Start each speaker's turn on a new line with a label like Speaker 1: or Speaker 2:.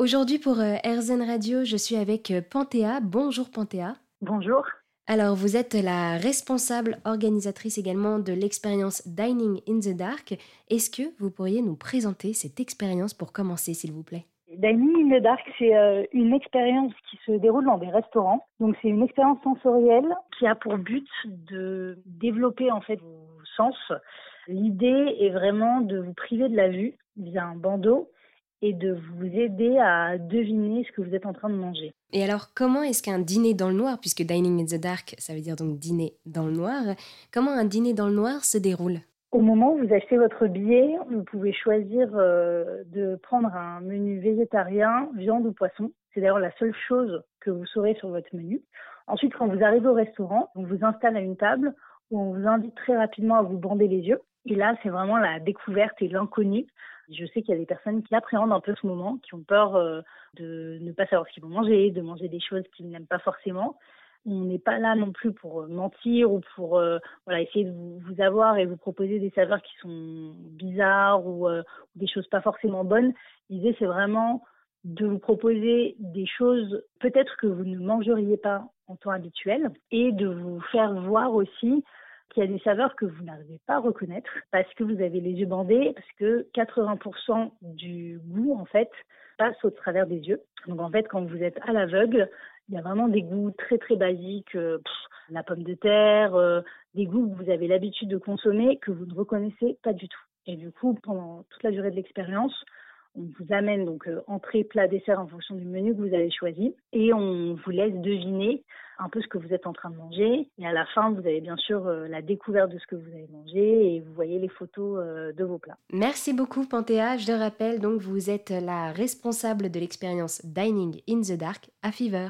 Speaker 1: Aujourd'hui pour euh, RZN Radio, je suis avec euh, Panthéa. Bonjour Panthéa.
Speaker 2: Bonjour.
Speaker 1: Alors vous êtes la responsable organisatrice également de l'expérience Dining in the Dark. Est-ce que vous pourriez nous présenter cette expérience pour commencer s'il vous plaît?
Speaker 2: Dining in the Dark, c'est euh, une expérience qui se déroule dans des restaurants. Donc c'est une expérience sensorielle qui a pour but de développer en fait vos sens. L'idée est vraiment de vous priver de la vue via un bandeau et de vous aider à deviner ce que vous êtes en train de manger.
Speaker 1: Et alors, comment est-ce qu'un dîner dans le noir, puisque dining in the dark, ça veut dire donc dîner dans le noir, comment un dîner dans le noir se déroule?
Speaker 2: Au moment où vous achetez votre billet, vous pouvez choisir euh, de prendre un menu végétarien, viande ou poisson. C'est d'ailleurs la seule chose que vous saurez sur votre menu. Ensuite, quand vous arrivez au restaurant, on vous installe à une table où on vous invite très rapidement à vous bander les yeux. Et là, c'est vraiment la découverte et l'inconnu. Je sais qu'il y a des personnes qui appréhendent un peu ce moment, qui ont peur euh, de ne pas savoir ce qu'ils vont manger, de manger des choses qu'ils n'aiment pas forcément. On n'est pas là non plus pour euh, mentir ou pour euh, essayer de vous, vous, avoir et vous proposer des saveurs qui sont bizarres ou, ou des choses pas forcément bonnes. L'idée, c'est vraiment de vous proposer des choses peut-être que vous ne mangeriez pas en temps habituel et de vous faire voir aussi qu'il y a des saveurs que vous n'arrivez pas à reconnaître parce que vous avez les yeux bandés, parce que 80% du goût, en fait, passe au travers des yeux. Donc, en fait, quand vous êtes à l'aveugle, il y a vraiment des goûts très, très basiques, euh, la pomme de terre, euh, des goûts que vous avez l'habitude de consommer que vous ne reconnaissez pas du tout. Et du coup, pendant toute la durée de l'expérience, on vous amène donc euh, entrée, plat, dessert en fonction du menu que vous avez choisi et on vous laisse deviner un peu ce que vous êtes en train de manger. Et à la fin, vous avez bien sûr euh, la découverte de ce que vous avez mangé et vous voyez les photos euh, de vos plats.
Speaker 1: Merci beaucoup Panthéa. Je le rappelle, donc vous êtes la responsable de l'expérience Dining in the Dark à Fever.